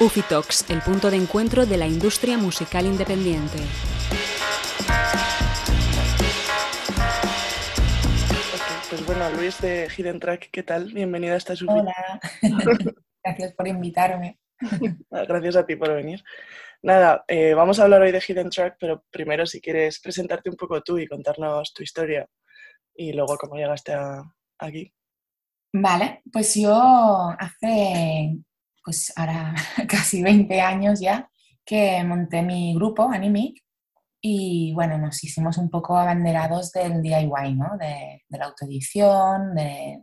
Ufitox, el punto de encuentro de la industria musical independiente. pues bueno, Luis de Hidden Track, ¿qué tal? Bienvenida a esta sub. Hola, gracias por invitarme. Gracias a ti por venir. Nada, eh, vamos a hablar hoy de Hidden Track, pero primero si quieres presentarte un poco tú y contarnos tu historia y luego cómo llegaste aquí. Vale, pues yo hace, pues ahora casi 20 años ya, que monté mi grupo, Animic, y bueno, nos hicimos un poco abanderados del DIY, ¿no? De, la autoedición, de,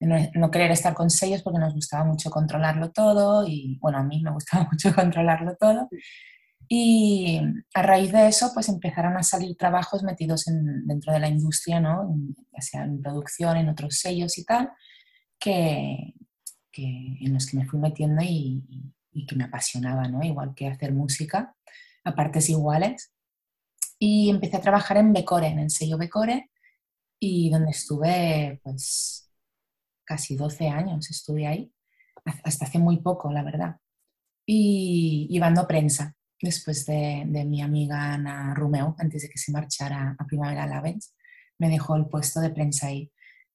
no, querer estar con sellos porque nos gustaba mucho controlarlo todo y bueno, a mí me gustaba mucho controlarlo todo. Y a raíz de eso, pues empezaron a salir trabajos metidos dentro de la industria, ¿no? ya sea en producción, en otros sellos y tal, que, en los que me fui metiendo y, que me apasionaba, ¿no? igual que hacer música a partes iguales. Y empecé a trabajar en Becore, en el sello Becore, y donde estuve pues casi 12 años, estuve ahí, hasta hace muy poco, la verdad. Y llevando prensa, después de, mi amiga Ana Rumeo, antes de que se marchara a Primavera Lavens, me dejó el puesto de prensa ahí.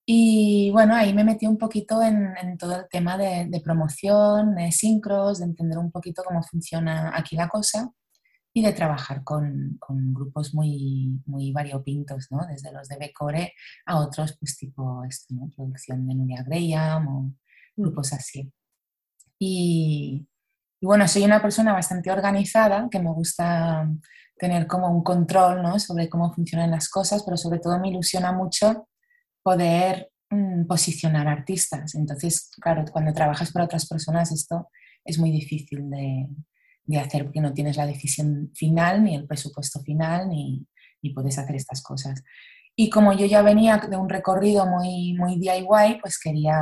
Y bueno, ahí me metí un poquito en, todo el tema de, promoción, de sincros, de entender un poquito cómo funciona aquí la cosa y de trabajar con, grupos muy, muy variopintos, ¿no? desde los de Becore a otros, pues tipo esto, ¿no? producción de Nuria Graham o mm. grupos así. Y, y bueno, soy una persona bastante organizada, que me gusta tener como un control ¿no? sobre cómo funcionan las cosas, pero sobre todo me ilusiona mucho poder mm, posicionar artistas. Entonces, claro, cuando trabajas para otras personas esto es muy difícil de, de hacer porque no tienes la decisión final, ni el presupuesto final, ni, ni, puedes hacer estas cosas. Y como yo ya venía de un recorrido muy, muy DIY, pues quería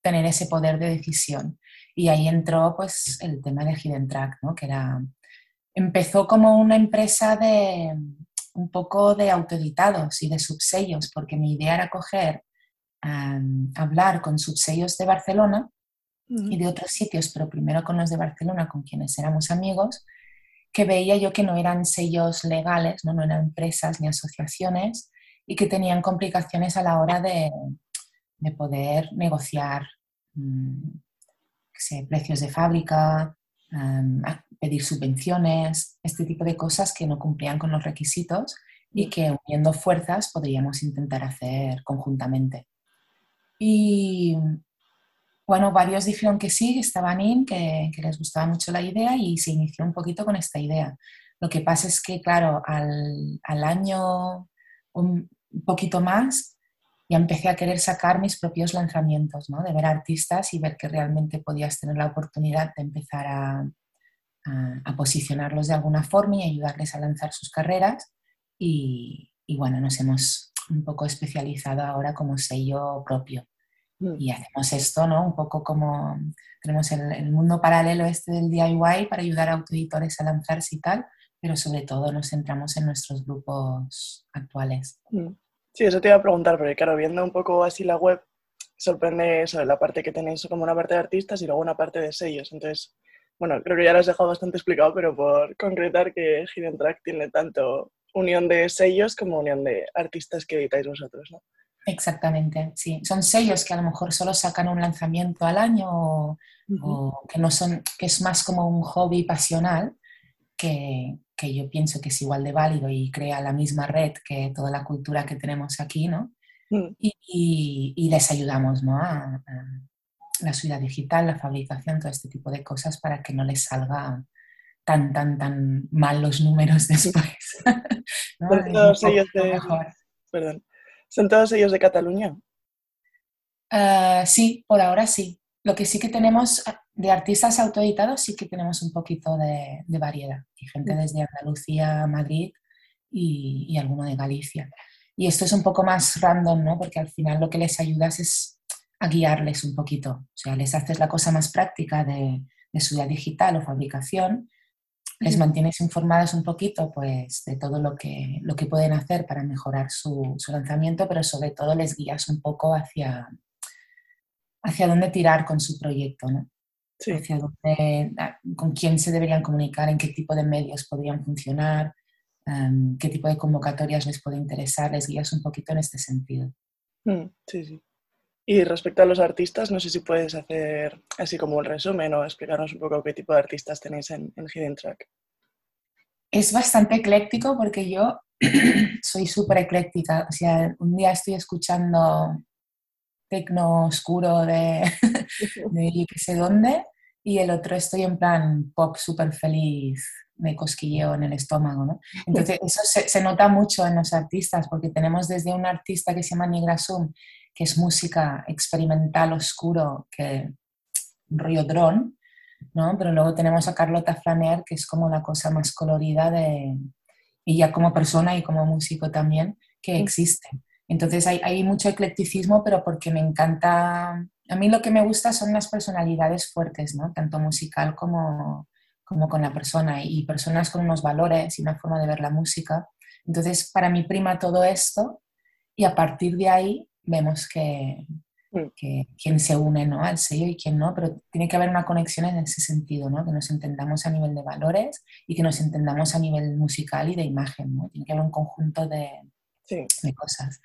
tener ese poder de decisión. Y ahí entró pues el tema de Hidden Track, ¿no? que era, empezó como una empresa de un poco de autoeditados y de subsellos, porque mi idea era coger, hablar con subsellos de Barcelona y de otros sitios, pero primero con los de Barcelona, con quienes éramos amigos, que veía yo que no eran sellos legales, no, no eran empresas ni asociaciones y que tenían complicaciones a la hora de, de poder negociar mm, precios de fábrica, pedir subvenciones, este tipo de cosas que no cumplían con los requisitos y que uniendo fuerzas podríamos intentar hacer conjuntamente. Y bueno, varios dijeron que sí, que estaban in, que, les gustaba mucho la idea y se inició un poquito con esta idea. Lo que pasa es que, claro, al, al año, un poquito más, ya empecé a querer sacar mis propios lanzamientos, ¿no? de ver artistas y ver que realmente podías tener la oportunidad de empezar a, a, posicionarlos de alguna forma y ayudarles a lanzar sus carreras. Y, y, bueno, nos hemos un poco especializado ahora como sello propio. Mm. Y hacemos esto, ¿no? Un poco como tenemos el, el, mundo paralelo este del DIY para ayudar a autoeditores a lanzarse y tal, pero sobre todo nos centramos en nuestros grupos actuales. Mm. Sí, eso te iba a preguntar, porque claro, viendo un poco así la web, sorprende eso, la parte que tenéis como una parte de artistas y luego una parte de sellos. Entonces, bueno, creo que ya lo has dejado bastante explicado, pero por concretar que Hidden Track tiene tanto unión de sellos como unión de artistas que editáis vosotros, ¿no? Exactamente, sí. Son sellos que a lo mejor solo sacan un lanzamiento al año o, o que no son, que es más como un hobby pasional que, que yo pienso que es igual de válido y crea la misma red que toda la cultura que tenemos aquí, ¿no? Mm. Y, y, les ayudamos, ¿no? A, la ciudad digital, la fabricación, todo este tipo de cosas para que no les salga tan, tan, tan mal los números después. ¿Son, todos ellos de, Perdón. ¿Son todos ellos de Cataluña? Ah, sí, por ahora sí. Lo que sí que tenemos de artistas autoeditados sí que tenemos un poquito de, variedad. Hay gente desde Andalucía, Madrid y, y, alguno de Galicia. Y esto es un poco más random, ¿no? Porque al final lo que les ayudas es a guiarles un poquito. O sea, les haces la cosa más práctica de, de su vida digital o fabricación, les mantienes informados un poquito pues, de todo lo que, lo que pueden hacer para mejorar su, su lanzamiento, pero sobre todo les guías un poco hacia, hacia dónde tirar con su proyecto. ¿no? con quién se deberían comunicar, en qué tipo de medios podrían funcionar, em, qué tipo de convocatorias les puede interesar, les guías un poquito en este sentido. Mm, sí, sí. Y respecto a los artistas, no sé si puedes hacer así como un resumen o explicarnos un poco qué tipo de artistas tenéis en, en Hidden Track. Es bastante ecléctico porque yo soy súper ecléctica. O sea, un día estoy escuchando tecno oscuro de, de sé dónde y el otro estoy en plan pop súper feliz, me cosquilleo en el estómago, ¿no? Entonces eso se, se, nota mucho en los artistas porque tenemos desde un artista que se llama Nigra Zoom, que es música experimental oscuro, que rollo drone, ¿no? Pero luego tenemos a Carlota Flaner, que es como la cosa más colorida de, y ya como persona y como músico también, que existe. Entonces hay, hay, mucho eclecticismo, pero porque me encanta, a mí lo que me gusta son las personalidades fuertes, ¿no? Tanto musical como, como con la persona y personas con unos valores y una forma de ver la música. Entonces, para mí prima todo esto y a partir de ahí vemos que, mm. que quién se une ¿no? al sello y quién no, pero tiene que haber una conexión en ese sentido, ¿no? que nos entendamos a nivel de valores y que nos entendamos a nivel musical y de imagen. ¿no? Tiene que haber un conjunto de, de cosas.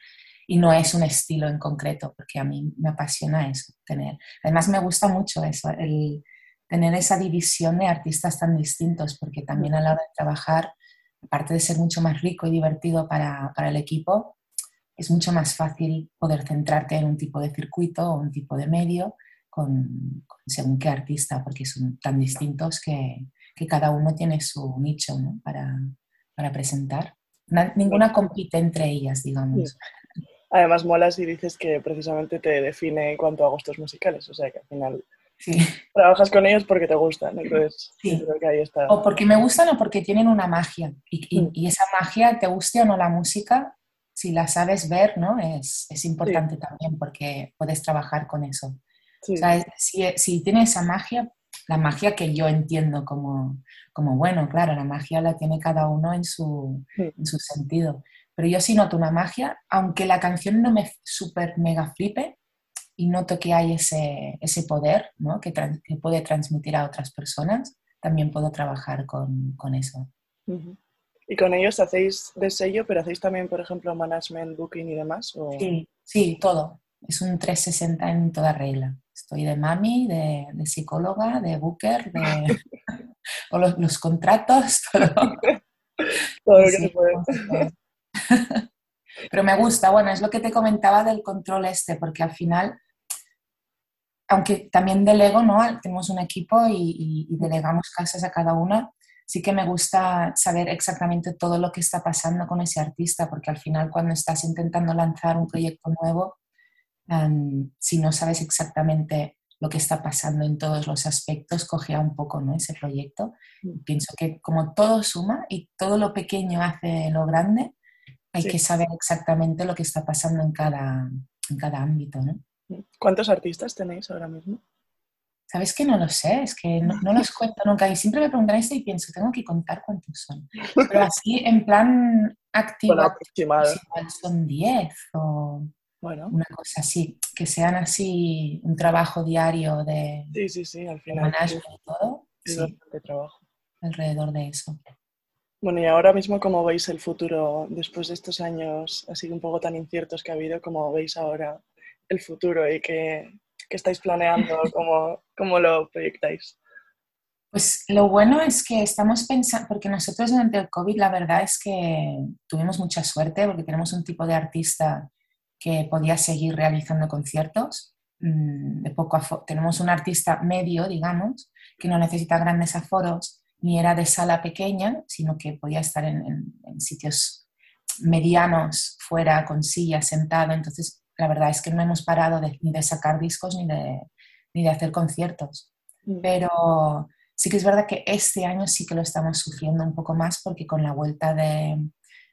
Y no es un estilo en concreto, porque a mí me apasiona eso, tener. Además me gusta mucho eso, el tener esa división de artistas tan distintos, porque también a la hora de trabajar, aparte de ser mucho más rico y divertido para, para el equipo, es mucho más fácil poder centrarte en un tipo de circuito o un tipo de medio con, según qué artista, porque son tan distintos que, que cada uno tiene su nicho ¿no? para, para, presentar. ninguna compite entre ellas, digamos. Además, molas y dices que precisamente te define en cuanto a gustos musicales, o sea que al final sí. trabajas con ellos porque te gustan. Entonces, sí. creo que ahí está. O porque me gustan o porque tienen una magia. Y, y, mm. y, esa magia, te guste o no la música, si la sabes ver, ¿no? Es, es importante también porque puedes trabajar con eso. O sea, si, si, tiene esa magia, la magia que yo entiendo como, como, bueno, claro, la magia la tiene cada uno en su, en su sentido. Pero yo sí noto una magia, aunque la canción no me super mega flipe, y noto que hay ese, ese poder ¿no? que, que, puede transmitir a otras personas, también puedo trabajar con, con eso. Uh ¿Y con ellos hacéis de sello, pero hacéis también, por ejemplo, management, booking y demás? Sí, sí, todo. Es un 360 en toda regla. Estoy de mami, de, psicóloga, de booker, de o los, los, contratos, todo. todo lo que se puede. Pero me gusta, bueno, es lo que te comentaba del control este, porque al final, aunque también delego, ¿no? Tenemos un equipo y, y delegamos casas a cada una, sí que me gusta saber exactamente todo lo que está pasando con ese artista, porque al final cuando estás intentando lanzar un proyecto nuevo, si no sabes exactamente lo que está pasando en todos los aspectos, cogea un poco ¿no? ese proyecto. Mm. Pienso que como todo suma y todo lo pequeño hace lo grande, hay que saber exactamente lo que está pasando en cada, en cada ámbito. ¿no? ¿Cuántos artistas tenéis ahora mismo? ¿Sabes que no lo sé? Es que no, los cuento nunca. Y siempre me preguntan esto y pienso, tengo que contar cuántos son. Pero así, en plan activo, son 10 o bueno. una cosa así. Que sean así un trabajo diario de, sí, sí, sí, al final, management y todo. Sí, trabajo. Alrededor de eso. Bueno, y ahora mismo, ¿cómo veis el futuro después de estos años así un poco tan inciertos que ha habido? ¿Cómo veis ahora el futuro y qué, ¿Qué estáis planeando? ¿Cómo, cómo lo proyectáis? Pues lo bueno es que estamos pensando, porque nosotros durante el COVID la verdad es que tuvimos mucha suerte porque tenemos un tipo de artista que podía seguir realizando conciertos. Mm, de poco tenemos un artista medio, digamos, que no necesita grandes aforos ni era de sala pequeña, sino que podía estar en, en sitios medianos, fuera, con sillas, sentado. Entonces la verdad es que no hemos parado de, ni de sacar discos ni de, ni de hacer conciertos. Mm. Pero sí que es verdad que este año sí que lo estamos sufriendo un poco más porque con la vuelta de,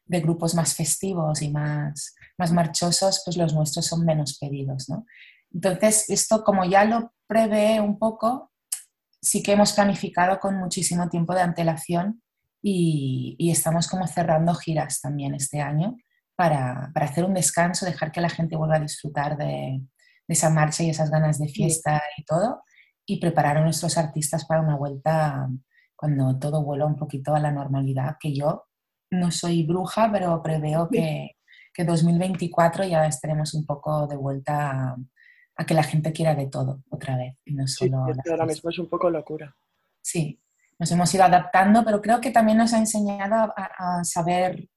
de grupos más festivos y más, más marchosos, pues los nuestros son menos pedidos. ¿no? Entonces, esto como ya lo prevé un poco, sí que hemos planificado con muchísimo tiempo de antelación y, y estamos como cerrando giras también este año para, para, hacer un descanso, dejar que la gente vuelva a disfrutar de, de, esa marcha y esas ganas de fiesta y todo. y preparar a nuestros artistas para una vuelta cuando todo vuelva un poquito a la normalidad, que yo no soy bruja, pero preveo que, que 2024 ya estaremos un poco de vuelta a, que la gente quiera de todo otra vez. Y no solo sí, ahora mismo es un poco locura. Sí, nos hemos ido adaptando, pero creo que también nos ha enseñado a, saber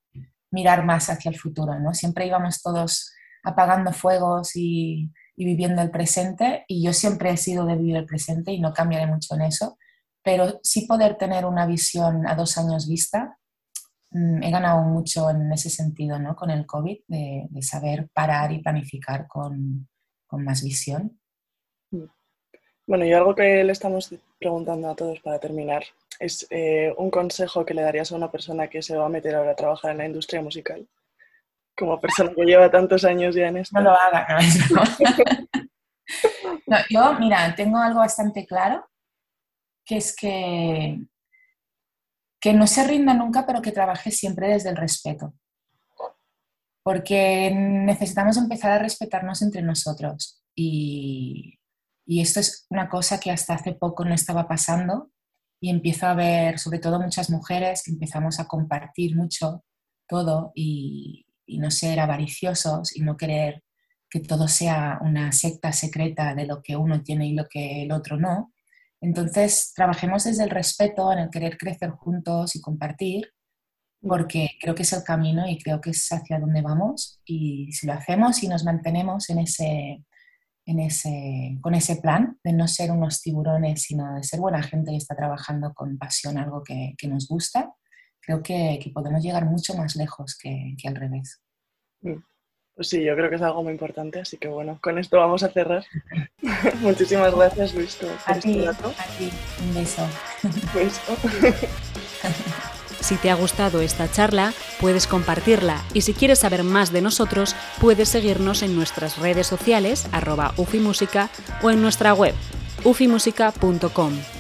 mirar más hacia el futuro, ¿no? Siempre íbamos todos apagando fuegos y, viviendo el presente, y yo siempre he sido de vivir el presente y no cambiaré mucho en eso, pero sí poder tener una visión a dos años vista Mm, he ganado mucho en ese sentido, ¿no? Con el COVID, de, saber parar y planificar con, más visión. Mm. Bueno, y algo que le estamos preguntando a todos para terminar es eh, un consejo que le darías a una persona que se va a meter ahora a trabajar en la industria musical, como persona que lleva tantos años ya en esto. No lo haga, no, yo, mira, tengo algo bastante claro, que es que que no se rinda nunca, pero que trabaje siempre desde el respeto. Porque necesitamos empezar a respetarnos entre nosotros. Y, y esto es una cosa que hasta hace poco no estaba pasando y empiezo a ver, sobre todo muchas mujeres, que empezamos a compartir mucho todo y, no ser avariciosos y no querer que todo sea una secta secreta de lo que uno tiene y lo que el otro no, entonces, trabajemos desde el respeto, en el querer crecer juntos y compartir, porque creo que es el camino y creo que es hacia donde vamos. Y si lo hacemos y nos mantenemos en ese, en ese, con ese plan de no ser unos tiburones, sino de ser buena gente y está trabajando con pasión algo que, que nos gusta, creo que, que, podemos llegar mucho más lejos que, que al revés. Mm. Pues sí, yo creo que es algo muy importante, así que bueno, con esto vamos a cerrar. Muchísimas gracias, Luis, por a este ti, rato. A ti, un beso. Si te ha gustado esta charla, puedes compartirla y si quieres saber más de nosotros, puedes seguirnos en nuestras redes sociales, arroba ufimúsica o en nuestra web, ufimusica.com.